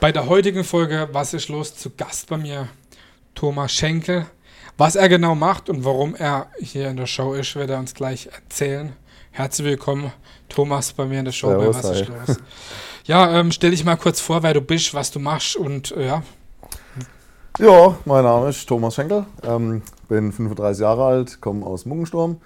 Bei der heutigen Folge Was ist los? Zu Gast bei mir Thomas Schenkel. Was er genau macht und warum er hier in der Show ist, wird er uns gleich erzählen. Herzlich willkommen, Thomas, bei mir in der Show Servus, bei Was ist los? Ja, ähm, stell dich mal kurz vor, wer du bist, was du machst und äh, ja, Ja, mein Name ist Thomas Schenkel, ähm, bin 35 Jahre alt, komme aus Muggensturm.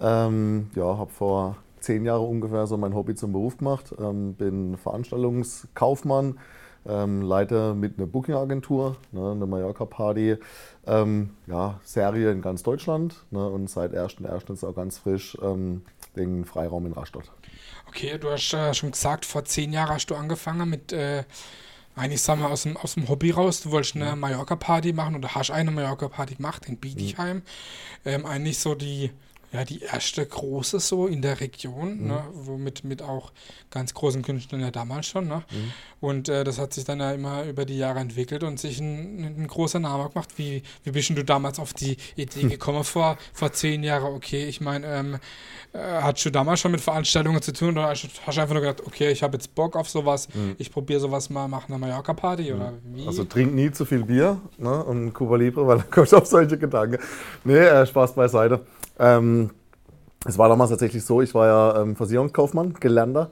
Ähm, ja, habe vor zehn Jahren ungefähr so mein Hobby zum Beruf gemacht, ähm, bin Veranstaltungskaufmann, ähm, leite mit einer Booking-Agentur, ne, eine Mallorca-Party, ähm, ja, Serie in ganz Deutschland ne, und seit 1.1. ist auch ganz frisch ähm, den Freiraum in Rastatt. okay, du hast äh, schon gesagt, vor zehn Jahren hast du angefangen mit, äh, eigentlich sagen wir aus dem, aus dem Hobby raus, du wolltest eine Mallorca-Party machen oder hast eine Mallorca-Party gemacht in Bietigheim. Ähm, eigentlich so die, ja, die erste große so in der Region, ne, womit mit auch ganz großen Künstlern ja damals schon. Ne? Und äh, das hat sich dann ja immer über die Jahre entwickelt und sich ein, ein großer Name gemacht. Wie, wie bist du damals auf die Idee gekommen vor, vor zehn Jahren? Okay, ich meine, ähm, äh, hattest du damals schon mit Veranstaltungen zu tun oder hast du einfach nur gedacht, okay, ich habe jetzt Bock auf sowas, ich probiere sowas mal, mache eine Mallorca-Party oder wie? Also trink nie zu viel Bier ne, und Cuba Libre, weil dann kommst du auf solche Gedanken. Nee, äh, Spaß beiseite. Ähm, es war damals tatsächlich so, ich war ja ähm, Versicherungskaufmann, gelernter.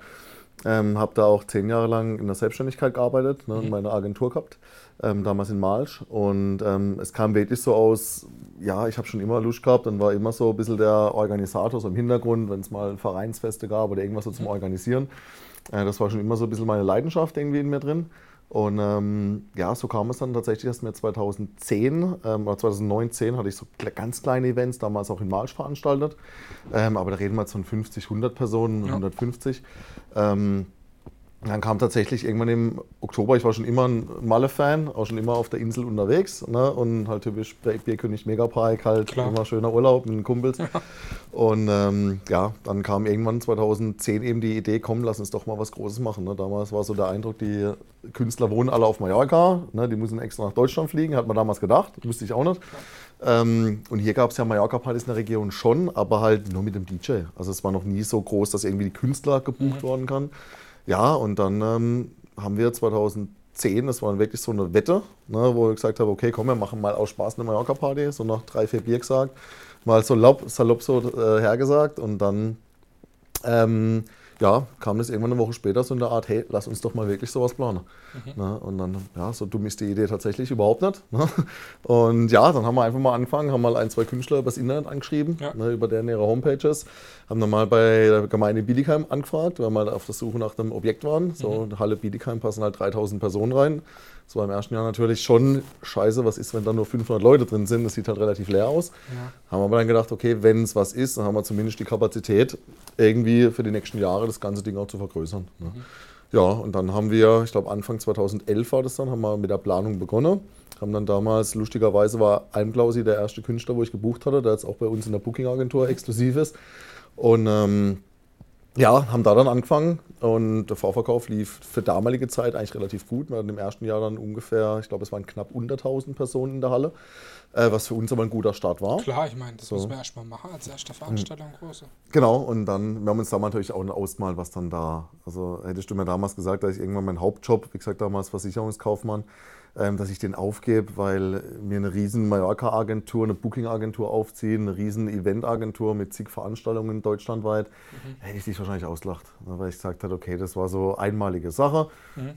Ähm, habe da auch zehn Jahre lang in der Selbstständigkeit gearbeitet, ne, und meine Agentur gehabt, ähm, damals in Malsch. Und ähm, es kam wirklich so aus, ja, ich habe schon immer Lust gehabt und war immer so ein bisschen der Organisator so im Hintergrund, wenn es mal Vereinsfeste gab oder irgendwas so zum Organisieren. Äh, das war schon immer so ein bisschen meine Leidenschaft irgendwie in mir drin. Und ähm, ja, so kam es dann tatsächlich erst mir 2010 ähm, oder 2019 hatte ich so ganz kleine Events, damals auch in Malsch veranstaltet. Ähm, aber da reden wir jetzt von 50, 100 Personen, Ja. 150. Dann kam tatsächlich irgendwann im Oktober, ich war schon immer ein Malle-Fan, auch schon immer auf der Insel unterwegs. Ne? Und halt typisch Bier- Bierkönig Megapark, halt Klar. immer schöner Urlaub mit den Kumpels. Und ähm, ja, dann kam irgendwann 2010 eben die Idee, komm, lass uns doch mal was Großes machen. Ne? Damals war so der Eindruck, die Künstler wohnen alle auf Mallorca, ne? die müssen extra nach Deutschland fliegen, hat man damals gedacht, wusste ich auch nicht. Ähm, und hier gab es ja Mallorca-Partys in der Region schon, aber halt nur mit dem DJ. Also es war noch nie so groß, dass irgendwie die Künstler gebucht worden kann. Ja, und dann ähm, haben wir 2010, das war wirklich so eine Wette, ne, wo ich gesagt habe, okay, komm, wir machen mal aus Spaß eine Mallorca-Party, so nach drei, vier Bier gesagt, mal so salopp, salopp so äh, hergesagt und dann ähm, ja, kam das irgendwann eine Woche später so in der Art, hey, lass uns doch mal wirklich sowas planen. Ne? Und dann, ja, so dumm ist die Idee tatsächlich überhaupt nicht. Ne? Und ja, dann haben wir einfach mal angefangen, haben mal ein, zwei Künstler übers Internet angeschrieben, Ja. ne, über deren ihre Homepages, haben dann mal bei der Gemeinde Bietigheim angefragt, weil wir mal auf der Suche nach einem Objekt waren. So, in der Halle Bietigheim passen halt 3000 Personen rein. Das war im ersten Jahr natürlich schon scheiße, was ist, wenn da nur 500 Leute drin sind, das sieht halt relativ leer aus. Ja. Haben wir aber dann gedacht, okay, wenn es was ist, dann haben wir zumindest die Kapazität, irgendwie für die nächsten Jahre das ganze Ding auch zu vergrößern. Ne? Ja, und dann haben wir, ich glaube Anfang 2011 war das dann, haben wir mit der Planung begonnen. Haben dann damals, lustigerweise war Almklausi der erste Künstler, wo ich gebucht hatte, der jetzt auch bei uns in der Booking-Agentur exklusiv ist. Und ähm, ja, haben da dann angefangen und der Vorverkauf lief für damalige Zeit eigentlich relativ gut. Wir hatten im ersten Jahr dann ungefähr, ich glaube, es waren knapp unter 1000 Personen in der Halle, äh, was für uns aber ein guter Start war. Klar, ich meine, das So. muss man erstmal machen als erste Veranstaltung große. Genau, und dann, wir haben uns da natürlich auch ausgemalt, was dann da, also hättest du mir damals gesagt, dass ich irgendwann meinen Hauptjob, wie gesagt damals Versicherungskaufmann, dass ich den aufgebe, weil mir eine riesen Mallorca-Agentur, eine Booking-Agentur aufziehen, eine riesen Event-Agentur mit zig Veranstaltungen deutschlandweit, hätte ich dich wahrscheinlich ausgelacht, ne, weil ich gesagt habe, okay, das war so einmalige Sache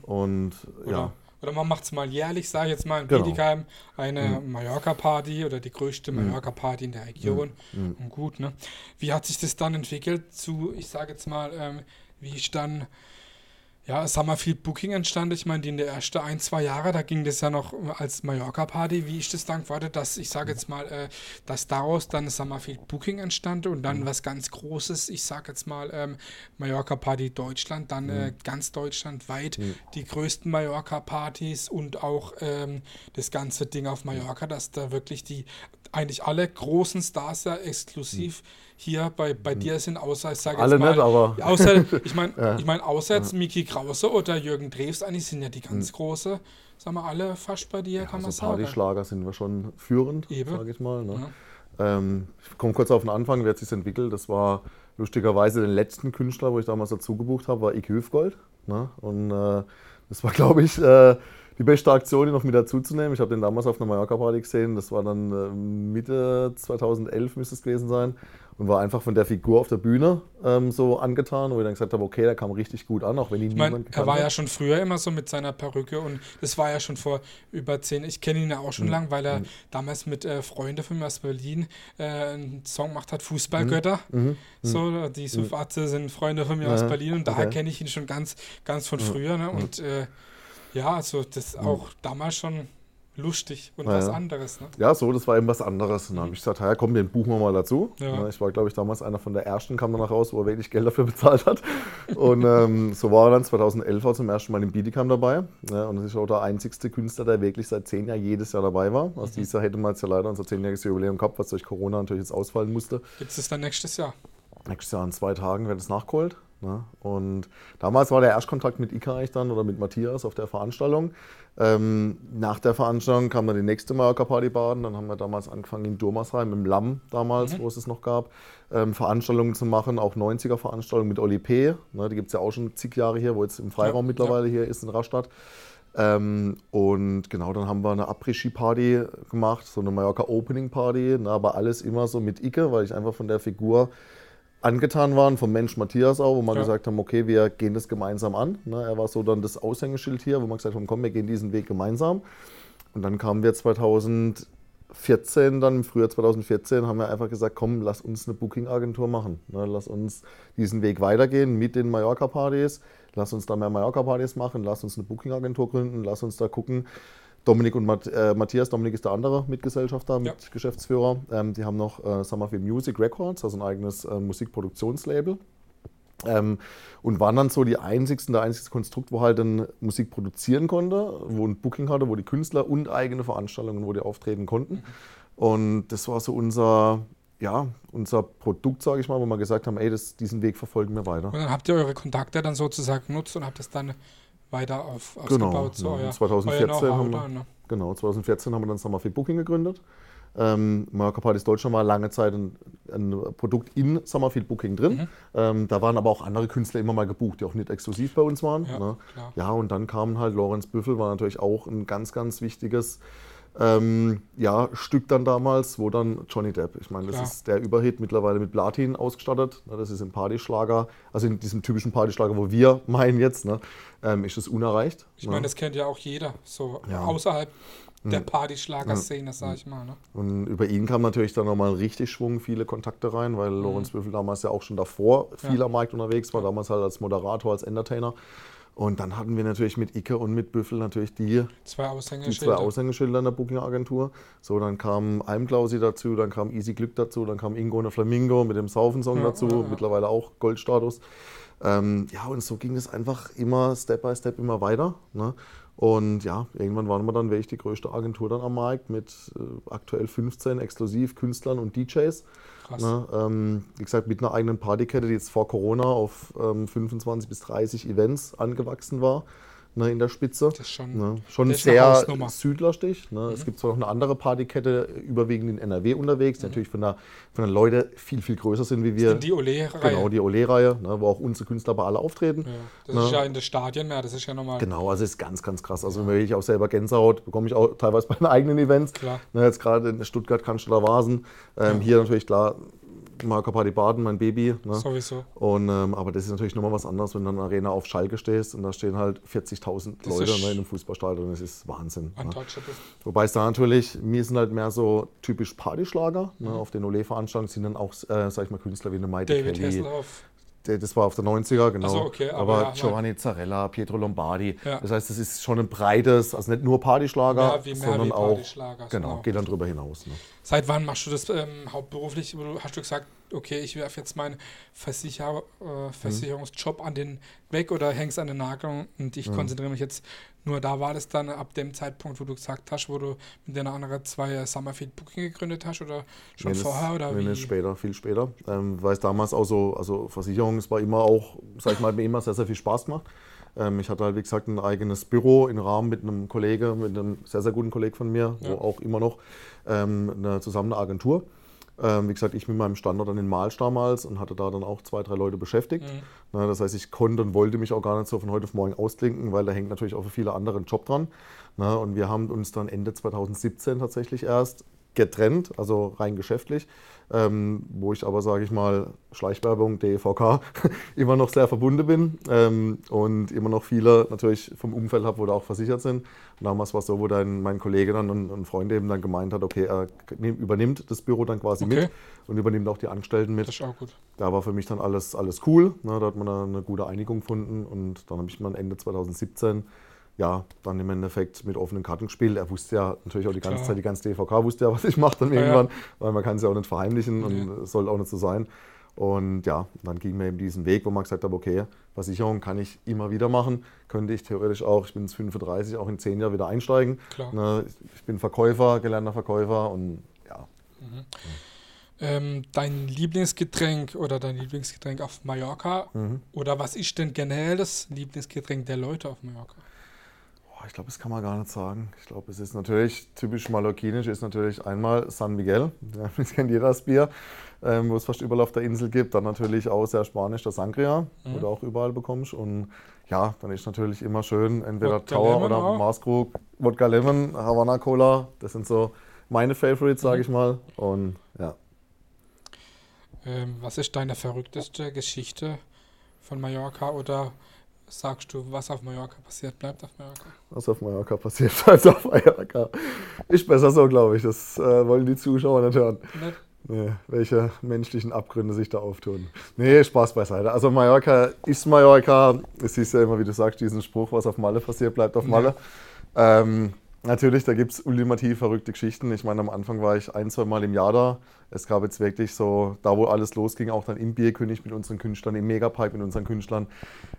und Oder, ja, oder man macht es mal jährlich, sage ich jetzt mal in Genau. Bietigheim, eine Mallorca-Party oder die größte Mallorca-Party in der Region. Und gut, ne? Wie hat sich das dann entwickelt zu, ich sage jetzt mal, ähm, wie ich dann, ja, es haben wir viel Booking entstanden. Ich meine, die in der ersten ein, zwei Jahre, da ging das ja noch als Mallorca-Party. Wie ist das dann geworden, dass, ich sage jetzt mal, äh, dass daraus dann, viel Booking entstanden und dann was ganz Großes, ich sage jetzt mal, ähm, Mallorca-Party Deutschland, dann äh, ganz deutschlandweit die größten Mallorca-Partys und auch ähm, das ganze Ding auf Mallorca, dass da wirklich die, eigentlich alle großen Stars ja exklusiv hier bei, bei dir sind, außer, ich sage jetzt Alle mal, nicht, aber- außer, ich meine, ich mein, außer jetzt Miki Krause oder Jürgen Drews, eigentlich sind ja die ganz große, sagen wir alle fast bei dir, kann man also sagen. Partyschlager sind wir schon führend, sage ich mal. Ne? Ja. Ähm, ich komme kurz auf den Anfang, wie hat sich entwickelt. Das war lustigerweise der letzten Künstler, wo ich damals dazu gebucht habe, war Ike Hüfgold. Ne? Und äh, Das war, glaube ich, äh, die beste Aktion, die noch mit dazuzunehmen. Ich habe den damals auf einer Mallorca-Party gesehen. Das war dann äh, Mitte 2011 müsste es gewesen sein. Und war einfach von der Figur auf der Bühne ähm, so angetan, wo ich dann gesagt habe, okay, der kam richtig gut an, auch wenn ihn Ich meine, niemand er war hat. ja schon früher immer so mit seiner Perücke und das war ja schon vor über zehn, ich kenne ihn ja auch Mhm. schon lang, weil er damals mit äh, Freunden von mir aus Berlin äh, einen Song gemacht hat, Fußballgötter. So, die Sufatze sind Freunde von mir aus Mhm. Ja, Berlin und daher okay. kenne ich ihn schon ganz, ganz von früher. Ne? Und äh, ja, also das auch damals schon lustig und Ja, was anderes. Ne? Ja, so, das war eben was anderes. Und dann habe ich gesagt, ja, komm, den buchen wir mal dazu. Ja. Ja, Ich war, glaube ich, damals einer von der ersten, kam danach raus, wo er wirklich Geld dafür bezahlt hat. Und ähm, so war er dann 2011 auch zum ersten Mal im Bietigam dabei. Ja, und das ist auch der einzigste Künstler, der wirklich seit zehn Jahren jedes Jahr dabei war. Also dieses Jahr hätte man jetzt ja leider unser zehnjähriges Jubiläum gehabt, was durch Corona natürlich jetzt ausfallen musste. Gibt es dann nächstes Jahr? Nächstes Jahr in zwei Tagen wird es nachgeholt. Ne? Und damals war der Erstkontakt mit Ika eigentlich dann oder mit Matthias auf der Veranstaltung. Ähm, nach der Veranstaltung kam dann die nächste Mallorca-Party baden. Dann haben wir damals angefangen in Durmersheim, im Lamm damals, wo es es noch gab, ähm, Veranstaltungen zu machen, auch 90er-Veranstaltungen mit Oli P. Ne? Die gibt es ja auch schon zig Jahre hier, wo jetzt im Freiraum Ja, mittlerweile hier ist in Rastatt. Ähm, und genau, dann haben wir eine Après-Ski-Party gemacht, so eine Mallorca-Opening-Party, ne, aber alles immer so mit Icke, weil ich einfach von der Figur angetan war, vom Mensch Matthias auch, wo wir Ja. gesagt gesagt haben, okay, wir gehen das gemeinsam an. Ne, er war so dann das Aushängeschild hier, wo wir gesagt haben, komm, wir gehen diesen Weg gemeinsam. Und dann kamen wir 2014, dann im Frühjahr 2014, haben wir einfach gesagt, komm, lass uns eine Booking-Agentur machen. Ne, lass uns diesen Weg weitergehen mit den Mallorca-Partys. Lass uns da mehr Mallorca-Partys machen, lass uns eine Booking-Agentur gründen, lass uns da gucken. Dominik und Matt, äh, Matthias, Dominik ist der andere Mitgesellschafter, Ja. Mitgeschäftsführer. Ähm, die haben noch äh, Summerfield Music Records, also ein eigenes äh, Musikproduktionslabel. Ähm, und waren dann so die einzigsten, der einzigste Konstrukt, wo halt dann Musik produzieren konnte, wo ein Booking hatte, wo die Künstler und eigene Veranstaltungen, wo die auftreten konnten. Und das war so unser, ja, unser Produkt, sage ich mal, wo wir gesagt haben, ey, das, diesen Weg verfolgen wir weiter. Und dann habt ihr eure Kontakte dann sozusagen genutzt und habt das dann weiter auf, Genau, ausgebaut. so ja. euer, 2014 euer haben wir- dann, ne? Genau, 2014 haben wir dann Summerfield Booking gegründet. Ähm, Mallorca Partys Deutschland war lange Zeit ein, ein Produkt in Summerfield Booking drin. Mhm. Ähm, da waren aber auch andere Künstler immer mal gebucht, die auch nicht exklusiv bei uns waren. Ja, ne? ja und dann kam halt Lorenz Büffel, war natürlich auch ein ganz, ganz wichtiges ähm, ja, Stück dann damals, wo dann Johnny Depp, ich meine, das Klar. ist der Überhit mittlerweile mit Platin ausgestattet. Ne? Das ist im Partyschlager, also in diesem typischen Partyschlager, wo wir meinen jetzt, ne? ähm, ist es unerreicht. Ich ne? meine, das kennt ja auch jeder, so Ja. außerhalb der Partyschlager-Szene, sag ich mal. Ne? Und über ihn kam natürlich dann nochmal richtig Schwung, viele Kontakte rein, weil Lorenz Büffel damals ja auch schon davor viel Mhm. Ja. am Markt unterwegs war, damals halt als Moderator, als Entertainer. Und dann hatten wir natürlich mit Icke und mit Büffel natürlich die, Zwei die Aushängeschilder. zwei Aushängeschilder in der Booking-Agentur. So, dann kam Almklausi dazu, dann kam Easy Glück dazu, dann kam Ingo und der Flamingo mit dem Saufensong Ja, dazu, ja, ja. mittlerweile auch Goldstatus. Ähm, ja, und so ging es einfach immer Step by Step immer weiter. Ne? Und ja, irgendwann waren wir dann wirklich die größte Agentur dann am Markt mit äh, aktuell 15 Exklusivkünstlern und DJs. Krass. Ne? Ähm, wie gesagt, mit einer eigenen Partykette, die jetzt vor Corona auf ähm, 25 bis 30 Events angewachsen war ne, in der Spitze. Das ist schon, Ne? Schon das sehr südlastig. Ne? Mhm. Es gibt zwar noch eine andere Partykette, überwiegend in NRW unterwegs, die natürlich von der, von der Leute viel, viel größer sind wie wir. in die Ole-Reihe. Genau, die Ole-Reihe, ne, wo auch unsere Künstler bei alle auftreten. ja, das Ne? ist ja in den Stadien mehr, das ist ja nochmal Genau, also ist ganz, ganz krass. Also wenn ich auch selber Gänsehaut, bekomme ich auch teilweise bei den eigenen Events. klar. Ne, jetzt gerade in Stuttgart, Cannstatter Vasen. Ähm, Hier natürlich klar, Marco Party Baden, mein Baby. Ne? Sowieso. Und, ähm, aber das ist natürlich nochmal was anderes, wenn du in einer Arena auf Schalke stehst und da stehen halt 40.000 Das Leute ne, in einem Fußballstadion. Das ist Wahnsinn. Ne? Wobei es da natürlich, mir sind halt mehr so typisch Partyschlager. Mhm. Auf den Ole-Veranstaltungen sind dann auch, äh, sag ich mal, Künstler wie eine Maite David Kelly. Hasselhoff. Der- Das war auf der 90er, genau. So, okay, aber aber ja, Giovanni Zarella, Pietro Lombardi. Ja. Das heißt, das ist schon ein breites, also nicht nur Partyschlager, mehr sondern wie auch, Partyschlager, genau, genau. geht dann drüber hinaus. Ne? Seit wann machst du das ähm, hauptberuflich? Hast du gesagt, okay, ich werfe jetzt meinen Versicher äh, Versicherungsjob an den weg oder hängst an den Nagel und ich konzentriere mich jetzt nur da. War das dann ab dem Zeitpunkt, wo du gesagt hast, wo du mit den anderen zwei Summerfield Booking gegründet hast oder schon Nee, vorher oder nee, wie? nee, später, viel später. Ähm, weil es damals auch so, also Versicherung, es war immer auch, sag ich mal, mir immer sehr, sehr viel Spaß gemacht. Ähm, ich hatte halt, wie gesagt, ein eigenes Büro in Rahmen mit einem Kollege, mit einem sehr, sehr guten Kollegen von mir, Ja. wo auch immer noch ähm, eine, zusammen eine Agentur. Ähm, wie gesagt, ich mit meinem Standort an den Malsch damals und hatte da dann auch zwei, drei Leute beschäftigt. Mhm. Ne, das heißt, ich konnte und wollte mich auch gar nicht so von heute auf morgen ausklinken, weil da hängt natürlich auch für viele andere ein Job dran. Ne, und wir haben uns dann Ende 2017 tatsächlich erst getrennt, also rein geschäftlich, ähm, wo ich aber, sage ich mal, Schleichwerbung, DEVK, immer noch sehr verbunden bin ähm, und immer noch viele natürlich vom Umfeld habe, wo da auch versichert sind. Und damals war es so, wo dann mein Kollege dann und ein Freund eben dann gemeint hat, okay, er übernimmt das Büro dann quasi okay. mit und übernimmt auch die Angestellten mit. Das ist auch gut. Da war für mich dann alles, alles cool. Ne, da hat man eine gute Einigung gefunden und dann habe ich dann Ende 2017 ja, dann im Endeffekt mit offenen Karten gespielt. Er wusste ja natürlich auch die ganze Klar. Zeit, die ganze DVK wusste ja, was ich mache dann ja, irgendwann, ja. weil man kann es ja auch nicht verheimlichen nee. und es soll auch nicht so sein. Und ja, dann ging mir eben diesen Weg, wo man gesagt hat, okay, Versicherung kann ich immer wieder machen, könnte ich theoretisch auch, ich bin jetzt 35, auch in zehn Jahren wieder einsteigen. Ne, ich bin Verkäufer, gelernter Verkäufer und ja. Mhm. Ähm, dein Lieblingsgetränk oder dein Lieblingsgetränk auf Mallorca mhm. oder was ist denn generell das Lieblingsgetränk der Leute auf Mallorca? Ich glaube, das kann man gar nicht sagen. Ich glaube, es ist natürlich typisch mallorquinisch, ist natürlich einmal San Miguel, das kennt jeder das Bier, ähm, wo es fast überall auf der Insel gibt. Dann natürlich auch sehr spanisch, der Sangria, mhm. wo du auch überall bekommst. Und ja, dann ist natürlich immer schön, entweder Wodka Tower Lemon oder auch. Maßkrug, Wodka Lemon, Havana Cola. Das sind so meine Favorites, sage mhm. ich mal. Und ja. Ähm, was ist deine verrückteste Geschichte von Mallorca oder sagst du, was auf Mallorca passiert, bleibt auf Mallorca? Was auf Mallorca passiert, bleibt auf Mallorca. Ist besser so, glaube ich. Das äh, wollen die Zuschauer nicht hören. Nicht? Nee, welche menschlichen Abgründe sich da auftun. Nee, Spaß beiseite. Also Mallorca ist Mallorca. Es ist ja immer, wie du sagst, diesen Spruch, was auf Malle passiert, bleibt auf Malle. Ja. Ähm, Natürlich, da gibt es ultimativ verrückte Geschichten. Ich meine, am Anfang war ich ein, zwei Mal im Jahr da. Es gab jetzt wirklich so, da wo alles losging, auch dann im Bierkönig mit unseren Künstlern, im Megapipe mit unseren Künstlern.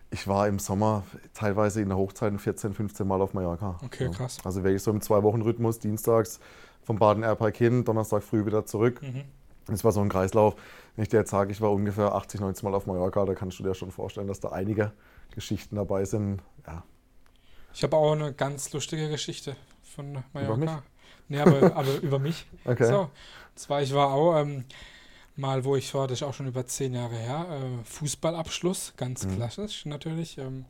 Ich war im Sommer teilweise in der Hochzeit 14, 15 Mal auf Mallorca. Okay, krass. Also wirklich so im Zwei-Wochen-Rhythmus, dienstags vom Baden Airpark hin, Donnerstag früh wieder zurück. Mhm. Das war so ein Kreislauf. Wenn ich dir jetzt sage, ich war ungefähr 80, 90 Mal auf Mallorca, da kannst du dir schon vorstellen, dass da einige Geschichten dabei sind. Ja. Ich habe auch eine ganz lustige Geschichte von Mallorca. Über mich? Nee, aber, aber über mich. Okay. So, zwar, ich war auch ähm, mal, wo ich war, das ist auch schon über zehn Jahre her, äh, Fußballabschluss, ganz mhm. klassisch natürlich, ähm,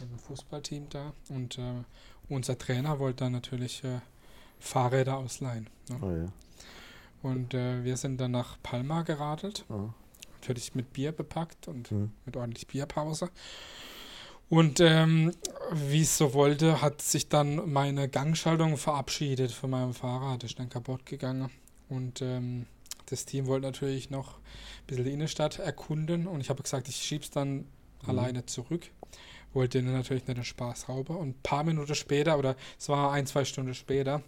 im Fußballteam da. Und äh, unser Trainer wollte dann natürlich äh, Fahrräder ausleihen. Ne? Oh, ja. Und äh, wir sind dann nach Palma geradelt. Oh. Natürlich mit Bier bepackt und mhm. mit ordentlich Bierpause. Und ähm, wie es so wollte, hat sich dann meine Gangschaltung verabschiedet von meinem Fahrrad. Ist dann kaputt gegangen. Und ähm, das Team wollte natürlich noch ein bisschen die Innenstadt erkunden. Und ich habe gesagt, ich schiebe es dann mhm. alleine zurück. Wollte ihnen natürlich nicht den Spaß rauben. Und ein paar Minuten später, oder es war ein, zwei Stunden später,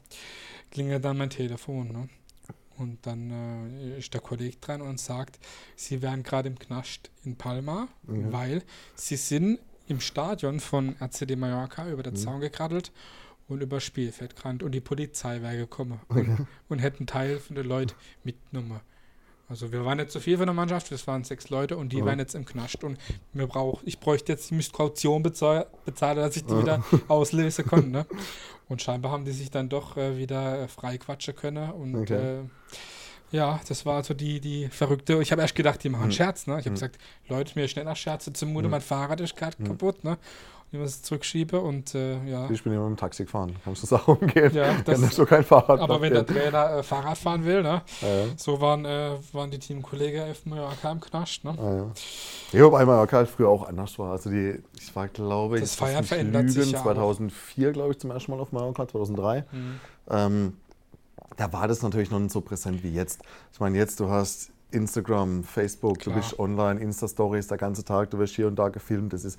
klingelt dann mein Telefon. Ne? Und dann äh, ist der Kollege dran und sagt, sie wären gerade im Knast in Palma, mhm. weil sie sind im Stadion von RCD Mallorca über den mhm. Zaun gekraddelt und über Spielfeld gerannt und die Polizei wäre gekommen okay. und, und hätten Teil von den Leuten mitgenommen. Also wir waren nicht so viel von der Mannschaft, es waren sechs Leute und die ja. waren jetzt im Knast und mir brauch, ich bräuchte jetzt, die Kaution bezahlen, dass ich die ja. wieder auslösen konnte. Ne? Und scheinbar haben die sich dann doch äh, wieder äh, frei quatschen können und okay. äh, ja, das war so die, die verrückte. Ich habe erst gedacht, die machen hm. Scherz, ne? Ich habe hm. gesagt, Leute, mir schnell nach Scherze zum Mute, hm. mein Fahrrad ist gerade hm. kaputt, ne? Und ich muss es zurückschiebe und äh, ja. Ich bin immer mit dem Taxi gefahren, kannst du es auch umgehen. Ja, das, Kann so kein Fahrrad Aber wenn der Trainer äh, Fahrrad fahren will, ne? Ja, ja. So waren, äh, waren die Teamkollegen auf Mallorca im Knast, ne? Ah, ja. Ich habe einmal Mallorca halt früher auch anders war. Also die, ich war, glaube ich, das Feiern verändert Lügen, sich ja 2004, glaube ich, zum ersten Mal auf Mallorca, 2003. Mhm. Ähm, da war das natürlich noch nicht so präsent wie jetzt. Ich meine, jetzt du hast Instagram, Facebook, Klar. du bist online, Insta-Stories der ganze Tag, du wirst hier und da gefilmt. Das ist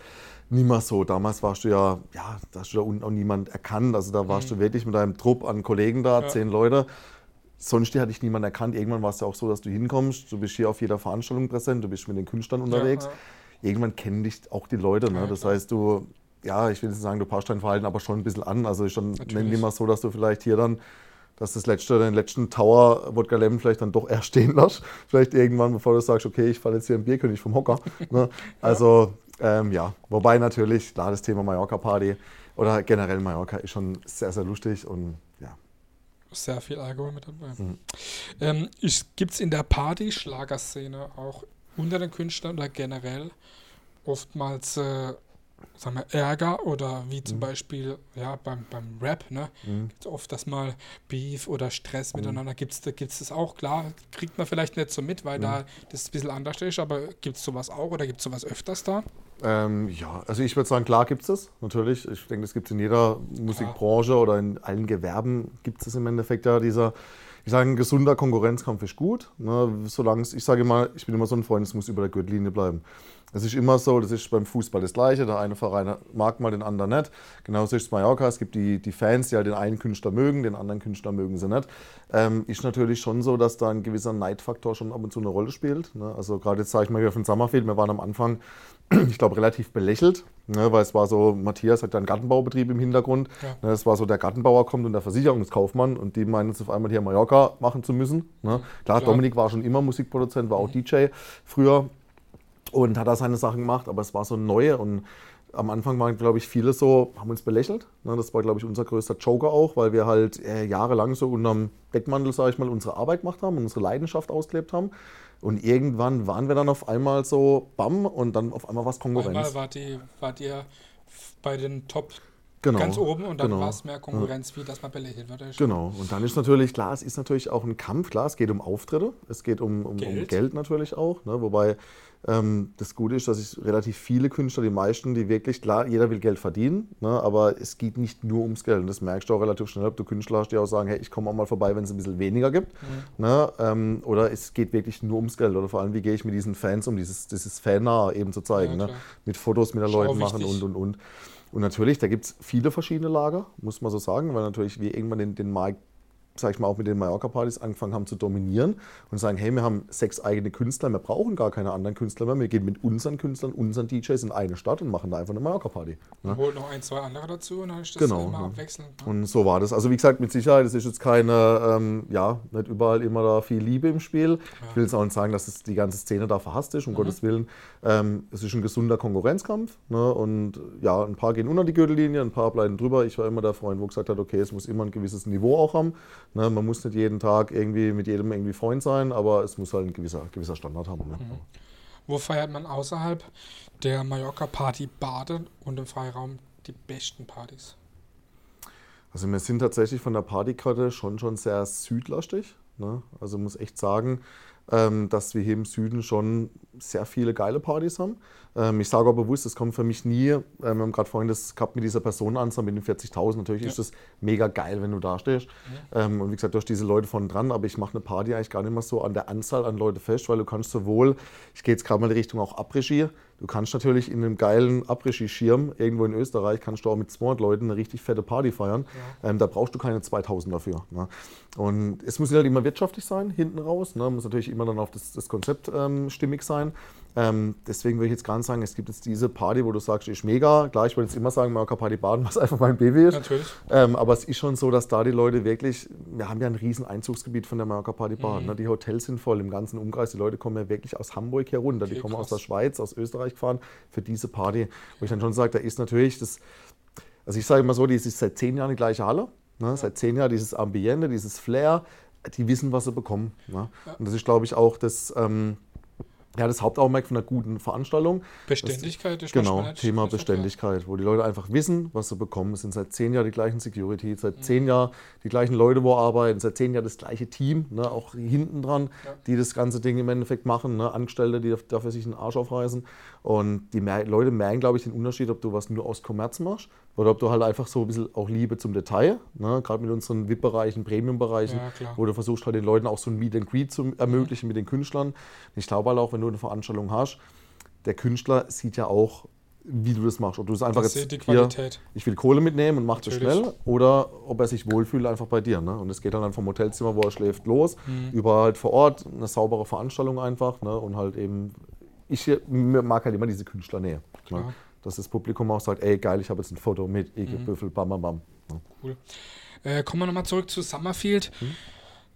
mehr so. Damals warst du ja, ja, da hast du da unten auch niemand erkannt. Also da warst mhm. du wirklich mit deinem Trupp an Kollegen da, ja. zehn Leute. Sonst hatte ich niemand erkannt. Irgendwann war es ja auch so, dass du hinkommst, du bist hier auf jeder Veranstaltung präsent, du bist mit den Künstlern unterwegs. Ja, ja. Irgendwann kennen dich auch die Leute. Ne? das heißt, du, ja, ich will nicht sagen, du passt dein Verhalten aber schon ein bisschen an. Also ich schon nicht mehr so, dass du vielleicht hier dann dass das letzte, den letzten Tower Wodka Lemon vielleicht dann doch erst stehen lässt. Vielleicht irgendwann, bevor du sagst, okay, ich falle jetzt hier im Bierkönig vom Hocker. ne? Also ähm, ja, wobei natürlich, klar, das Thema Mallorca-Party oder generell Mallorca ist schon sehr, sehr lustig und ja. Sehr viel Alkohol mit dabei. Mhm. Ähm, Gibt es in der Party-Schlagerszene auch unter den Künstlern oder generell oftmals äh, sagen wir, Ärger oder wie zum mhm. Beispiel ja, beim, beim Rap, ne? Mhm. Gibt es oft das mal Beef oder Stress mhm. miteinander. Gibt es gibt's das auch? Klar, kriegt man vielleicht nicht so mit, weil mhm. da das ein bisschen anders ist, aber gibt es sowas auch oder gibt es sowas öfters da? Ähm, ja, also ich würde sagen, klar gibt es das, natürlich. Ich denke, das gibt es in jeder Musikbranche oder in allen Gewerben gibt es im Endeffekt ja dieser ich sage, ein gesunder Konkurrenzkampf ist gut. Ne, solange ich sage immer, ich bin immer so ein Freund, es muss über der Gürtellinie bleiben. Es ist immer so, das ist beim Fußball das Gleiche. Der eine Verein mag mal den anderen nicht. Genauso ist es Mallorca. Es gibt die, die Fans, die halt den einen Künstler mögen, den anderen Künstler mögen sie nicht. Ähm, ist natürlich schon so, dass da ein gewisser Neidfaktor schon ab und zu eine Rolle spielt. Ne? Also gerade jetzt sage ich mal wieder von Summerfield, wir waren am Anfang, ich glaube, relativ belächelt, ne? weil es war so, Matthias hat ja einen Gartenbaubetrieb im Hintergrund. Ja. Ne? Es war so, der Gartenbauer kommt und der Versicherungskaufmann und die meinen jetzt auf einmal hier Mallorca machen zu müssen. Ne? Klar, Klar, Dominik war schon immer Musikproduzent, war auch mhm. DJ früher und hat da seine Sachen gemacht, aber es war so neu und am Anfang waren, glaube ich, viele so, haben uns belächelt. Ne? Das war, glaube ich, unser größter Joker auch, weil wir halt äh, jahrelang so unterm Deckmantel, sage ich mal, unsere Arbeit gemacht haben und unsere Leidenschaft ausgelebt haben. Und irgendwann waren wir dann auf einmal so, bam, und dann auf einmal was Konkurrenz. Einmal wart ihr, wart ihr bei den Top Genau, ganz oben und dann genau. war es mehr Konkurrenz, wie das mal belächelt wird. Genau, und dann ist natürlich, klar, es ist natürlich auch ein Kampf, klar, es geht um Auftritte, es geht um, um, Geld. um Geld natürlich auch, ne? wobei das Gute ist, dass ich relativ viele Künstler, die meisten, die wirklich, klar, jeder will Geld verdienen, ne, aber es geht nicht nur ums Geld. Und das merkst du auch relativ schnell, ob du Künstler hast, die auch sagen, hey, ich komme auch mal vorbei, wenn es ein bisschen weniger gibt. Mhm. Ne, ähm, oder es geht wirklich nur ums Geld. Oder vor allem, wie gehe ich mit diesen Fans um, dieses, dieses Fan-nah eben zu zeigen. Ja, ne, mit Fotos mit den Leuten machen und, und, und. Und natürlich, da gibt es viele verschiedene Lager, muss man so sagen, weil natürlich wir irgendwann den, den Markt sag ich mal, auch mit den Mallorca-Partys angefangen haben zu dominieren und sagen, hey, wir haben sechs eigene Künstler, wir brauchen gar keine anderen Künstler mehr, wir gehen mit unseren Künstlern, unseren DJs in eine Stadt und machen da einfach eine Mallorca-Party. Ne? Holt noch ein, zwei andere dazu und dann ist das genau, immer ja. abwechselnd. Ne? Und so war das. Also wie gesagt, mit Sicherheit, es ist jetzt keine, ähm, ja, nicht überall immer da viel Liebe im Spiel. Ja. Ich will jetzt auch nicht sagen, dass es die ganze Szene da verhasst ist, um mhm. Gottes Willen. Ähm, es ist ein gesunder Konkurrenzkampf ne? und ja, ein paar gehen unter die Gürtellinie, ein paar bleiben drüber. Ich war immer der Freund, wo gesagt hat, okay, es muss immer ein gewisses Niveau auch haben. Ne? Man muss nicht jeden Tag irgendwie mit jedem irgendwie Freund sein, aber es muss halt ein gewisser, gewisser Standard haben. Ne? Mhm. Wo feiert man außerhalb der Mallorca-Party Baden und im Freiraum die besten Partys? Also wir sind tatsächlich von der Partykarte schon schon sehr südlastig. Ne? Also muss echt sagen, ähm, dass wir hier im Süden schon sehr viele geile Partys haben. Ähm, ich sage aber bewusst, das kommt für mich nie, ähm, wir haben gerade vorhin das gehabt mit dieser Personenanzahl, mit den 40.000. Natürlich ja. ist das mega geil, wenn du da stehst. Ja. Ähm, und wie gesagt, du hast diese Leute von dran, aber ich mache eine Party eigentlich gar nicht mehr so an der Anzahl an Leute fest, weil du kannst sowohl, ich gehe jetzt gerade mal in die Richtung auch Abregie, du kannst natürlich in einem geilen Abregie-Schirm irgendwo in Österreich, kannst du auch mit 200 Leuten eine richtig fette Party feiern. Ja. Ähm, da brauchst du keine 2000 dafür. Ne? Und es muss halt immer wirtschaftlich sein, hinten raus. Ne? Muss natürlich immer dann auf das, das Konzept ähm, stimmig sein. Ähm, deswegen würde ich jetzt gar nicht sagen, es gibt jetzt diese Party, wo du sagst, ist mega. Klar, ich würde jetzt immer sagen, Mallorca Party Baden, was einfach mein Baby ist. Natürlich. Ähm, aber es ist schon so, dass da die Leute wirklich, wir haben ja ein riesen Einzugsgebiet von der Mallorca Party Baden. Mhm. Ne? Die Hotels sind voll im ganzen Umkreis. Die Leute kommen ja wirklich aus Hamburg herunter. Okay, die kommen krass. aus der Schweiz, aus Österreich gefahren für diese Party. Wo ich dann schon sage, da ist natürlich das, also ich sage immer so, die ist seit zehn Jahren die gleiche Halle. Ne? Ja. Seit zehn Jahren dieses Ambiente, dieses Flair. Die wissen, was sie bekommen. Ne? Ja. Und das ist, glaube ich, auch das. Ähm, ja, das Hauptaugenmerk von einer guten Veranstaltung. Beständigkeit ist Genau, Thema Beständigkeit, wo die Leute einfach wissen, was sie bekommen. Es sind seit zehn Jahren die gleichen Security, seit mhm. zehn Jahren die gleichen Leute, wo arbeiten, seit zehn Jahren das gleiche Team, ne, auch hinten dran, ja. die das ganze Ding im Endeffekt machen, ne, Angestellte, die dafür sich einen Arsch aufreißen. Und die Leute merken, glaube ich, den Unterschied, ob du was nur aus Kommerz machst oder ob du halt einfach so ein bisschen auch Liebe zum Detail, ne, gerade mit unseren VIP-Bereichen, Premium-Bereichen, ja, wo du versuchst halt den Leuten auch so ein Meet and Greet zu ermöglichen mhm. mit den Künstlern. Ich glaube halt auch, wenn du eine Veranstaltung hast, der Künstler sieht ja auch, wie du das machst. Ob du es einfach das jetzt die Qualität. Hier, ich will Kohle mitnehmen und mach das schnell oder ob er sich wohlfühlt einfach bei dir. Ne? Und es geht dann, dann vom Hotelzimmer, wo er schläft, los, mhm. über halt vor Ort eine saubere Veranstaltung einfach ne? und halt eben, ich mag halt immer diese Künstlernähe. Ne? Dass das Publikum auch sagt, ey geil, ich habe jetzt ein Foto mit Ege mhm. Büffel, bam, bam, bam. Ja. Cool. Äh, kommen wir nochmal zurück zu Summerfield. Mhm.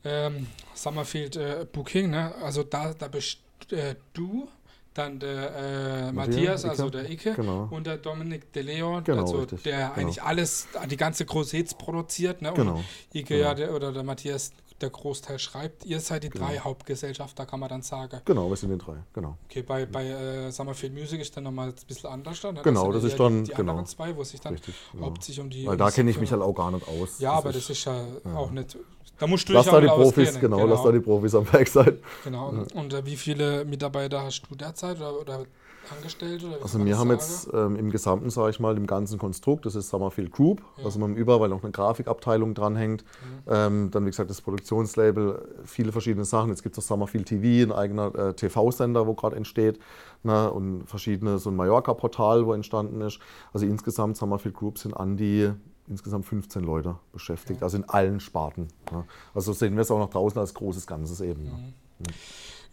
Ähm, Summerfield äh, Booking, ne? also da, da bist äh, du dann der äh, Matthias, also der Icke, genau. und der Dominik De Leon, Genau, also richtig, der genau. eigentlich alles, die ganze große Hits produziert, ne? Genau, Und Icke ja, der, oder der Matthias der Großteil schreibt. Ihr seid die drei Hauptgesellschafter, kann man dann sagen. Genau, wir sind den drei, genau. Okay, bei, bei äh, Summerfield Music ist dann nochmal ein bisschen anders dann. ne? Genau, das ist dann- die, die genau. anderen zwei, wo sich dann Richtig, genau. hauptsächlich um die. Weil um da die kenne ich mich halt auch gar nicht aus. Ja, aber das ist ja, auch nicht. Da musst du Lass da die Profis, auskennen, genau, lass da die Profis am Werk sein. Genau. Und äh, wie viele Mitarbeiter hast du derzeit oder, oder Angestellte? Oder Also wir haben sagen? jetzt ähm, im Gesamten, sage ich mal, im ganzen Konstrukt, das ist Summerfield Group, also wir haben überall noch eine Grafikabteilung dranhängt. Ähm, dann, wie gesagt, das Produktionslabel, viele verschiedene Sachen. Jetzt gibt es auch Summerfield TV, ein eigener äh, TV-Sender, wo gerade entsteht. Ne? Und verschiedene, so ein Mallorca-Portal, wo entstanden ist. Also insgesamt Summerfield Group sind an die insgesamt 15 Leute beschäftigt, also in allen Sparten. Ne? Also sehen wir es auch nach draußen als großes Ganzes eben. Ne?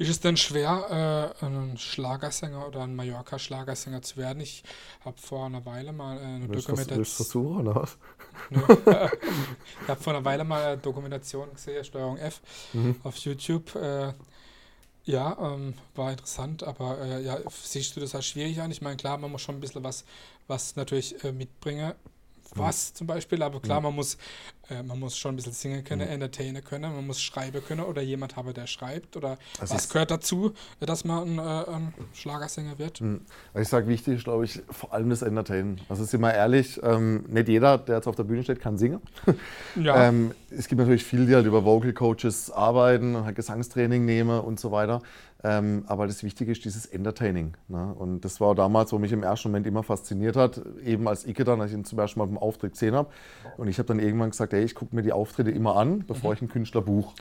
Ist es denn schwer, äh, ein Schlagersänger oder ein Mallorca-Schlagersänger zu werden? Ich habe vor einer Weile mal äh, eine Willst das- willst Dokumentation. versuchen, oder was? ich habe vor einer Weile mal eine Dokumentation gesehen, Steuerung F, Mhm. auf YouTube. Äh, ja, ähm, war interessant, aber äh, ja, siehst du das als schwierig an? Ich meine, klar, man muss schon ein bisschen was, was natürlich äh, mitbringen. Mhm. Was zum Beispiel, aber klar, man muss, äh, man muss schon ein bisschen singen können, Mhm. entertainen können, man muss schreiben können oder jemand haben, der schreibt oder Also was gehört dazu, dass man ein, äh, ein Schlagersänger wird? Hm. Also Ich sage, wichtig ist, glaube ich, vor allem das Entertainen. Also sind wir ehrlich, ähm, nicht jeder, der jetzt auf der Bühne steht, kann singen. Ja, Ähm, es gibt natürlich viele, die halt über Vocal Coaches arbeiten, halt Gesangstraining nehmen und so weiter. Ähm, aber das Wichtige ist dieses Entertaining. Ne? Und das war damals, wo mich im ersten Moment immer fasziniert hat, eben als Icke dann, als ich ihn zum ersten Mal beim Auftritt gesehen habe. Und ich habe dann irgendwann gesagt, ey, ich gucke mir die Auftritte immer an, bevor ich einen Künstler buche.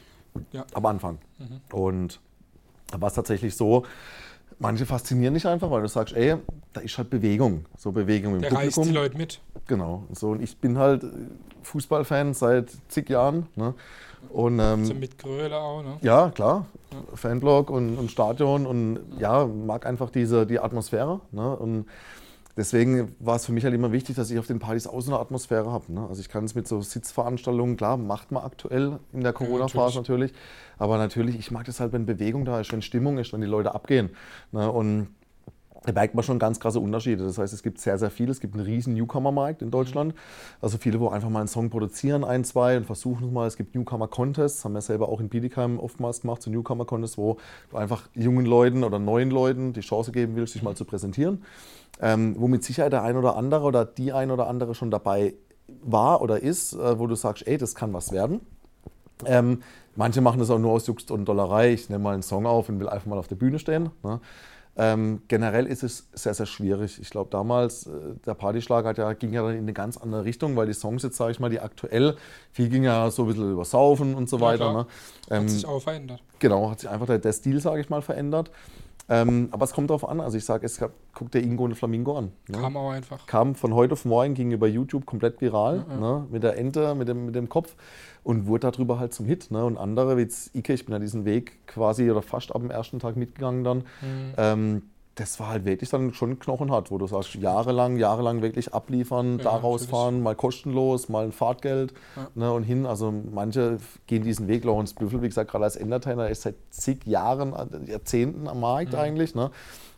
Ja. Am Anfang. Und da war es tatsächlich so, manche faszinieren dich einfach, weil du sagst, ey, da ist halt Bewegung. So Bewegung im der reißt Publikum. die Leute mit. Genau. So, und ich bin halt Fußballfan seit zig Jahren. Ne? Und ähm, mit Gröle auch, ne? ja, klar, Fanblog und, und Stadion und ja, mag einfach diese, die Atmosphäre. Ne? Und deswegen war es für mich halt immer wichtig, dass ich auf den Partys auch so eine Atmosphäre habe. Ne? Also ich kann es mit so Sitzveranstaltungen, klar, macht man aktuell in der Corona-Phase natürlich. Aber natürlich, ich mag das halt, wenn Bewegung da ist, wenn Stimmung ist, wenn die Leute abgehen. Ne? Und da merkt man schon ganz krasse Unterschiede. Das heißt, es gibt sehr, sehr viel. Es gibt einen riesen Newcomer-Markt in Deutschland. Also viele, wo einfach mal einen Song produzieren, ein, zwei und versuchen es mal. Es gibt Newcomer-Contests, haben wir selber auch in Bietigheim oftmals gemacht, so Newcomer-Contests, wo du einfach jungen Leuten oder neuen Leuten die Chance geben willst, sich mal zu präsentieren. Ähm, wo mit Sicherheit der ein oder andere oder die ein oder andere schon dabei war oder ist, äh, wo du sagst, ey, das kann was werden. Ähm, manche machen das auch nur aus Jux und Dollerei. Ich nehme mal einen Song auf und will einfach mal auf der Bühne stehen. Ne? Ähm, generell ist es sehr, sehr schwierig. Ich glaube, damals, äh, der Partyschlag hat ja, ging ja dann in eine ganz andere Richtung, weil die Songs jetzt, sage ich mal, die aktuell, viel ging ja so ein bisschen über Saufen und so Ja, weiter. Ne? Ähm, Hat sich auch verändert. Genau, hat sich einfach der, der Stil, sage ich mal, verändert. Ähm, aber es kommt darauf an. Also ich sage, es gab, guck dir Ingo und Flamingo an. Ne? Kam auch einfach. kam von heute auf morgen, ging über YouTube komplett viral, ne, mit der Ente, mit dem, mit dem Kopf und wurde darüber halt zum Hit. Ne. Und andere, wie jetzt Ike, ich bin ja diesen Weg quasi oder fast ab dem ersten Tag mitgegangen dann, ähm, das war halt wirklich dann schon knochenhart, wo du sagst, jahrelang, jahrelang wirklich abliefern, Ja, da rausfahren, mal kostenlos, mal ein Fahrtgeld Ja. ne, und hin. Also manche gehen diesen Weg. Lawrence Büffel, wie gesagt, gerade als Entertainer, ist seit zig Jahren, äh, Jahrzehnten am Markt eigentlich. Ne?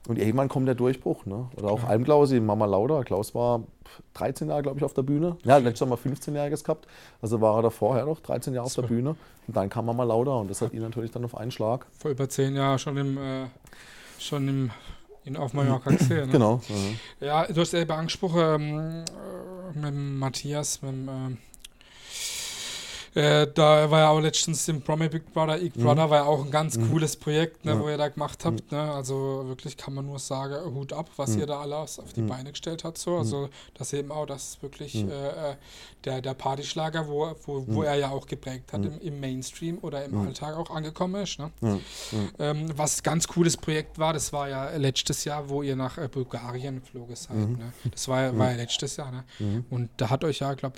Und irgendwann kommt der Durchbruch. Ne? Oder auch Almklausi, Mama Lauda. Klaus war 13 Jahre, glaube ich, auf der Bühne. Ja, letztes mal 15-Jähriges gehabt. Also war er da vorher noch 13 Jahre auf der Bühne. Und dann kam Mama Lauda und das hat ihn natürlich dann auf einen Schlag. Vor über zehn Jahren schon im, äh, schon im, in, auf Mallorca gesehen. Ne? Genau. Ja, du hast selber angesprochen, ähm, äh, mit Matthias, mit dem, ähm, äh, da war ja auch letztens im Promi Big Brother, Big Brother war ja auch ein ganz cooles Projekt, ne, Ja. wo ihr da gemacht habt. Ne? Also wirklich kann man nur sagen, Hut ab, was ihr da alles auf die Beine gestellt habt. So. Also das eben auch, dass wirklich äh, äh, der, der Partyschlager, wo, wo, wo er ja auch geprägt hat, im, im Mainstream oder im Alltag auch angekommen ist. Ne? Ähm, was ganz cooles Projekt war, das war ja letztes Jahr, wo ihr nach äh, Bulgarien geflogen seid. Ne? Das war, ja- war ja letztes Jahr. Ne? Und da hat euch ja, glaube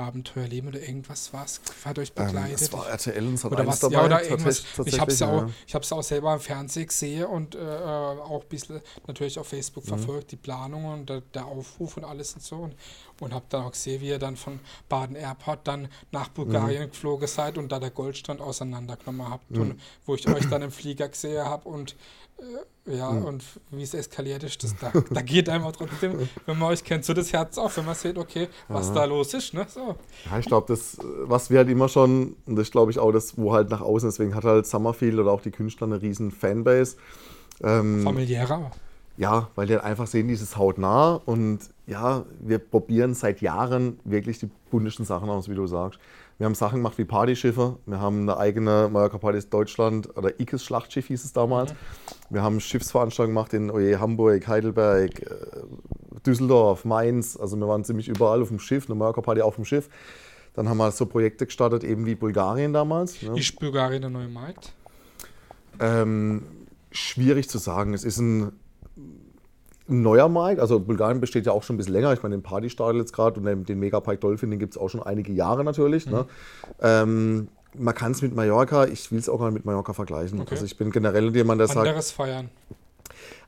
Abenteuerleben oder irgendwas was hat euch Ähm, begleitet. es war RTL und Sat oder 1 was, dabei. ja, oder irgendwas. Ich habe es ja auch, ich hab's auch selber im Fernsehen gesehen und äh, auch ein bisschen natürlich auf Facebook Mhm. verfolgt, die Planung und der, der Aufruf und alles und so. Und, und habe dann auch gesehen, wie ihr dann von Baden Airport dann nach Bulgarien Mhm. geflogen seid und da der Goldstrand auseinandergenommen habt. Und wo ich euch dann im Flieger gesehen habe und Ja, mhm. und wie es eskaliert ist, das, da, da geht einfach trotzdem, wenn man euch kennt, so das Herz auf, wenn man sieht, okay, was ja. da los ist. Ne? So. Ja, ich glaube, das, was wir halt immer schon, und das glaube ich auch das, wo halt nach außen, deswegen hat halt Summerfield oder auch die Künstler eine riesen Fanbase. Ähm, Familiärer. Ja, weil die halt einfach sehen, dieses hautnah und ja, wir probieren seit Jahren wirklich die buntesten Sachen aus, wie du sagst. Wir haben Sachen gemacht wie Partyschiffe. Wir haben eine eigene Mallorca Partys Deutschland oder Ikes Schlachtschiff hieß es damals. Wir haben Schiffsveranstaltungen gemacht in Oje, Hamburg, Heidelberg, äh, Düsseldorf, Mainz. Also wir waren ziemlich überall auf dem Schiff, eine Mallorca Party auf dem Schiff. Dann haben wir so Projekte gestartet, eben wie Bulgarien damals. Ne? Ist Bulgarien der neue Markt? Ähm, schwierig zu sagen. Es ist ein ein neuer Markt. Also Bulgarien besteht ja auch schon ein bisschen länger. Ich meine, den Party startet jetzt gerade und den, den Megapike Dolphin, den gibt es auch schon einige Jahre natürlich. Mhm. Ne? Ähm, man kann es mit Mallorca, ich will es auch mal mit Mallorca vergleichen. Okay. Also ich bin generell jemand, der Anderes sagt. Anderes feiern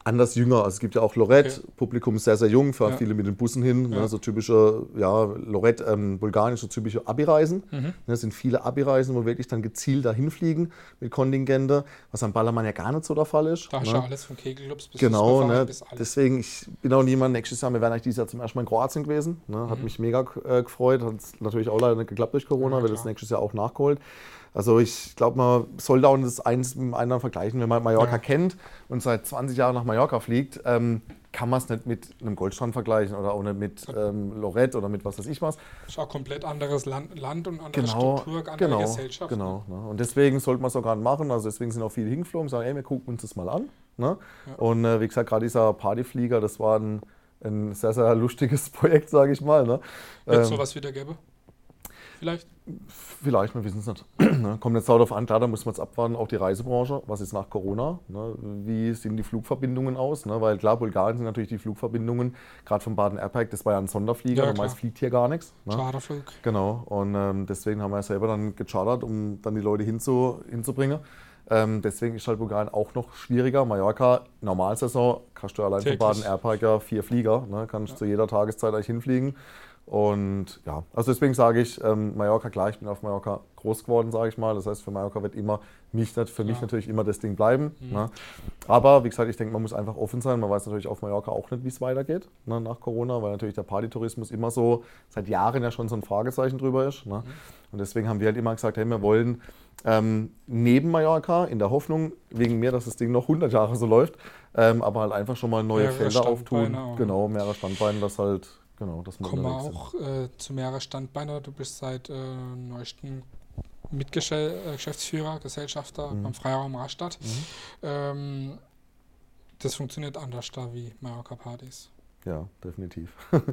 anders jünger. Also es gibt ja auch Lorette, okay. Publikum sehr, sehr jung, fahren ja. viele mit den Bussen hin. Ne, ja. Ne, so typische, ja, Lorette, ähm, Bulgarien, so typische Abi-Reisen. Mhm. Ne, sind viele Abi-Reisen, wo wirklich dann gezielt dahin fliegen mit Kontingente, was am Ballermann ja gar nicht so der Fall ist. Da hast ne? alles von Kegelclubs bis Genau, ne, bis deswegen, ich bin auch niemand nächstes Jahr, wir wären eigentlich dieses Jahr zum ersten Mal in Kroatien gewesen. Ne, hat mhm. mich mega äh, gefreut, hat natürlich auch leider nicht geklappt durch Corona, ja, wird das nächstes Jahr auch nachgeholt. Also ich glaube, man soll da das eins mit dem anderen vergleichen. Wenn man Mallorca ja. kennt und seit 20 Jahren nach Mallorca fliegt, ähm, kann man es nicht mit einem Goldstrand vergleichen oder auch nicht mit ähm, Lorette oder mit was weiß ich was. Ist auch komplett anderes Land, Land und andere genau, Struktur, andere genau, Gesellschaft. Genau. Ne? Und deswegen sollte man es auch gerade machen. Also deswegen sind auch viele hingeflogen und sagen, ey, wir gucken uns das mal an. Ne? Ja. Und äh, wie gesagt, gerade dieser Partyflieger, das war ein, ein sehr, sehr lustiges Projekt, sage ich mal. Ne? Wird ähm, sowas wieder gäbe? Vielleicht? Vielleicht, wir wissen es nicht. Ne, kommt jetzt darauf an, klar, da muss man jetzt abwarten, auch die Reisebranche, was ist nach Corona, ne? wie sehen die Flugverbindungen aus, ne? weil klar, Bulgarien sind natürlich die Flugverbindungen, gerade vom Baden-Airpack, das war ja ein Sonderflieger, ja, meist fliegt hier gar nichts. Ne? Charterflug. Genau, und ähm, deswegen haben wir ja selber dann gechartert, um dann die Leute hinzu, hinzubringen. Ähm, deswegen ist halt Bulgarien auch noch schwieriger. Mallorca, Normalsaison, kannst du allein vom Baden-Airpack ja vier Flieger, ne? kannst ja. zu jeder Tageszeit eigentlich hinfliegen. Und ja, also deswegen sage ich, ähm, Mallorca, klar, ich bin auf Mallorca groß geworden, sage ich mal. Das heißt, für Mallorca wird immer mich, für mich natürlich immer das Ding bleiben. Mhm. Ne? Aber wie gesagt, ich denke, man muss einfach offen sein. Man weiß natürlich auf Mallorca auch nicht, wie es weitergeht ne, nach Corona, weil natürlich der Partytourismus immer so seit Jahren ja schon so ein Fragezeichen drüber ist. Ne? Mhm. Und deswegen haben wir halt immer gesagt, hey, wir wollen ähm, neben Mallorca, in der Hoffnung, wegen mir, dass das Ding noch 100 Jahre so läuft, ähm, aber halt einfach schon mal neue mehrere Felder auftun. Genau, mehrere Standbeine, das halt Genau, das Kommen wir auch äh, zu mehreren Standbeinen. Du bist seit äh, neuestem Mitgeschäftsführer, Gesellschafter mhm. beim Freiraum Rastatt. Mhm. Ähm, das funktioniert anders da wie Mallorca Partys. Ja, definitiv.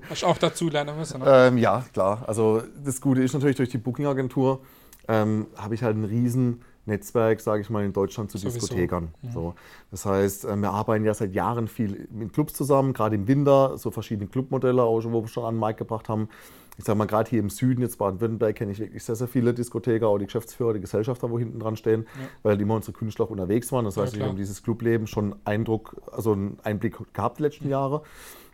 Hast du auch dazu lernen müssen? Ne? Ähm, ja, klar. Also das Gute ist natürlich durch die Booking-Agentur ähm, habe ich halt einen riesen Netzwerk, sage ich mal, in Deutschland zu Sowieso. Diskothekern. Mhm. So. Das heißt, äh, wir arbeiten ja seit Jahren viel mit Clubs zusammen, gerade im Winter, so verschiedene Clubmodelle, auch schon, wo wir schon an den Markt gebracht haben. Ich sage mal, gerade hier im Süden, jetzt Baden-Württemberg, kenne ich wirklich sehr, sehr viele Diskotheker, auch die Geschäftsführer, die Gesellschafter, wo hinten dran stehen, ja. weil immer unsere Künstler auch unterwegs waren. Das heißt, ja, wir haben dieses Clubleben schon Eindruck, also einen Einblick gehabt die letzten mhm. Jahre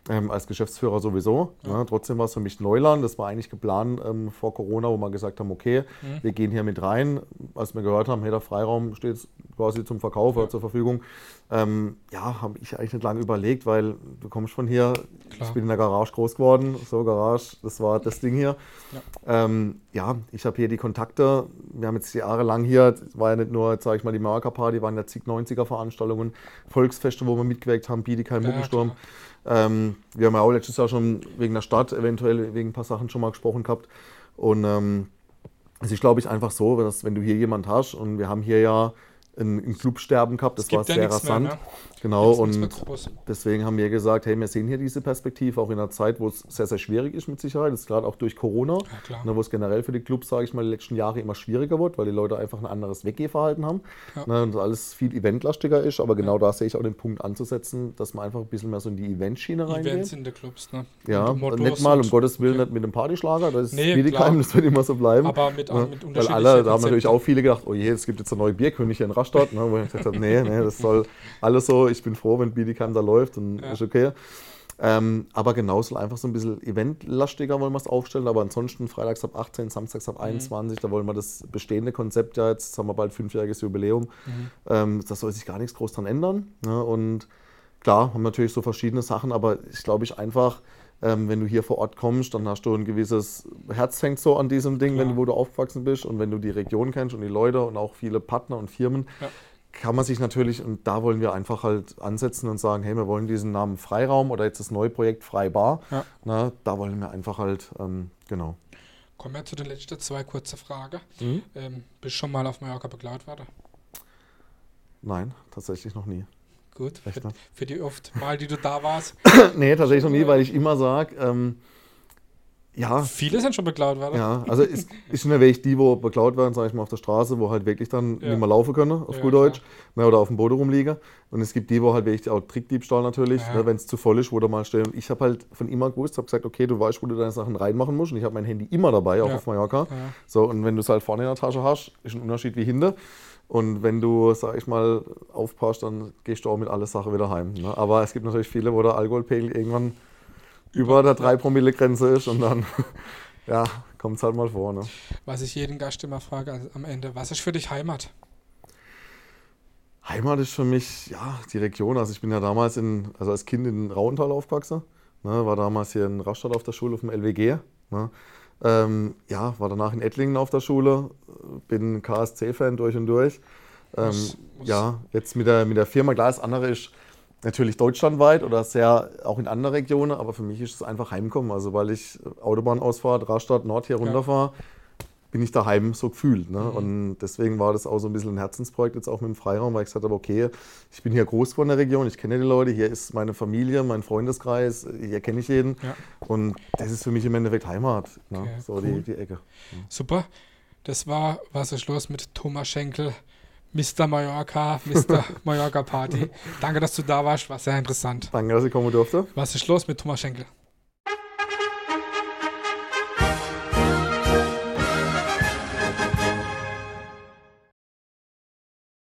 ähm, als Geschäftsführer sowieso. Ja. Ne? Trotzdem war es für mich Neuland. Das war eigentlich geplant ähm, vor Corona, wo wir gesagt haben, okay, mhm. wir gehen hier mit rein. Als wir gehört haben, hey, der Freiraum steht quasi zum Verkauf ja. oder zur Verfügung. Ähm, ja, habe ich eigentlich nicht lange überlegt, weil du kommst von hier, Klar. ich bin in der Garage groß geworden, so Garage, das war das Ding hier. Ja, ähm, ja ich habe hier die Kontakte, wir haben jetzt jahrelang hier, war ja nicht nur, sage ich mal, die Marker Party, waren ja zig 90er Veranstaltungen, Volksfeste, wo wir mitgewirkt haben, Bietigheim, ja, Muckensturm. Ähm, wir haben ja auch letztes Jahr schon wegen der Stadt eventuell wegen ein paar Sachen schon mal gesprochen gehabt. Und ähm, es ist, glaube ich, einfach so, dass, wenn du hier jemand hast und wir haben hier ja ein, ein Clubsterben gehabt, das war sehr rasant. Mehr, ne? Genau, und deswegen haben wir gesagt, hey, wir sehen hier diese Perspektive, auch in einer Zeit, wo es sehr, sehr schwierig ist mit Sicherheit, das ist gerade auch durch Corona, ja, ne, wo es generell für die Clubs, sage ich mal, die letzten Jahre immer schwieriger wird, weil die Leute einfach ein anderes Weggehverhalten haben ja. ne, und alles viel eventlastiger ist, aber genau ja. da sehe ich auch den Punkt anzusetzen, dass man einfach ein bisschen mehr so in die Eventschiene reingeht. Events in den Clubs, ne? Ja, nicht mal, um Gottes Willen, nicht mit dem Partyschlager, das ist nee, das wird immer so bleiben. Aber mit, ne? mit Weil alle, da haben natürlich auch viele gedacht, oh je, es gibt jetzt eine neue Bierkönig in Rastatt, ne, wo ich gesagt habe, nee, nee, das soll alles so, ich bin froh, wenn Bietigheim da läuft, dann ja. ist okay. Ähm, aber genau, soll einfach so ein bisschen eventlastiger wollen wir es aufstellen, aber ansonsten freitags ab 18, samstags ab 21, da wollen wir das bestehende Konzept ja jetzt, haben wir bald fünfjähriges Jubiläum, ähm, das soll sich gar nichts groß dran ändern. Ne? Und klar, haben natürlich so verschiedene Sachen, aber ich glaube ich einfach, ähm, wenn du hier vor Ort kommst, dann hast du ein gewisses Herz hängt so an diesem Ding, wenn du, wo du aufgewachsen bist und wenn du die Region kennst und die Leute und auch viele Partner und Firmen, Ja. kann man sich natürlich, und da wollen wir einfach halt ansetzen und sagen, hey, wir wollen diesen Namen Freiraum oder jetzt das neue Projekt Freibar, Ja. na, da wollen wir einfach halt, ähm, genau. Kommen wir zu den letzten zwei kurzen Fragen. Mhm. Ähm, bist du schon mal auf Mallorca begleitet worden? Nein, tatsächlich noch nie. Gut. Für, für die oft Mal, die du da warst. nee, tatsächlich noch nie, weil ich immer sage, ähm, ja, Viele sind schon begleitet worden. Ja, also es ist schon der Weg, die, wo beklaut werden, sage ich mal, auf der Straße, wo halt wirklich dann Ja. nicht mehr laufen können, auf Ja, gut Deutsch, ne, oder auf dem Boden rumliegen. Und es gibt die, wo halt wirklich auch Trickdiebstahl natürlich, Ja. ne, wenn es zu voll ist, wo da mal. Und ich habe halt von immer gewusst, habe gesagt, okay, du weißt, wo du deine Sachen reinmachen musst. Und ich habe mein Handy immer dabei, auch auf Mallorca. So, und wenn du es halt vorne in der Tasche hast, ist ein Unterschied wie hinter. Und wenn du, sag ich mal, aufpasst, dann gehst du auch mit aller Sache wieder heim. Ne? Aber es gibt natürlich viele, wo der Alkoholpegel irgendwann über der 3-Promille-Grenze ist und dann, ja, kommt es halt mal vor. Ne? Was ich jeden Gast immer frage am Ende, was ist für dich Heimat? Heimat ist für mich, ja, die Region. Also ich bin ja damals in, also als Kind in Rauental aufgewachsen. Ne, war damals hier in Rastatt auf der Schule auf dem LWG. Ne. Ähm, ja, war danach in Ettlingen auf der Schule. Bin KSC-Fan durch und durch. Ähm, Muss- muss- ja, jetzt mit der, mit der Firma, klar, das andere ist natürlich deutschlandweit oder sehr auch in anderen Regionen, aber für mich ist es einfach Heimkommen. Also weil ich Autobahnausfahrt, Rastatt, Nord hier runterfahre, bin ich daheim so gefühlt. Ne? Und deswegen war das auch so ein bisschen ein Herzensprojekt jetzt auch mit dem Freiraum, weil ich gesagt habe, okay, ich bin hier groß geworden in der Region, ich kenne die Leute, hier ist meine Familie, mein Freundeskreis, hier kenne ich jeden. Ja. Und das ist für mich im Endeffekt Heimat, ne? Okay, so cool. die, die Ecke. Super. Das war Was ist los mit Thomas Schenkel, Mr. Mallorca, Mr. Mallorca Party. Danke, dass du da warst, war sehr interessant. Danke, dass ich kommen durfte. Was ist los mit Thomas Schenkel?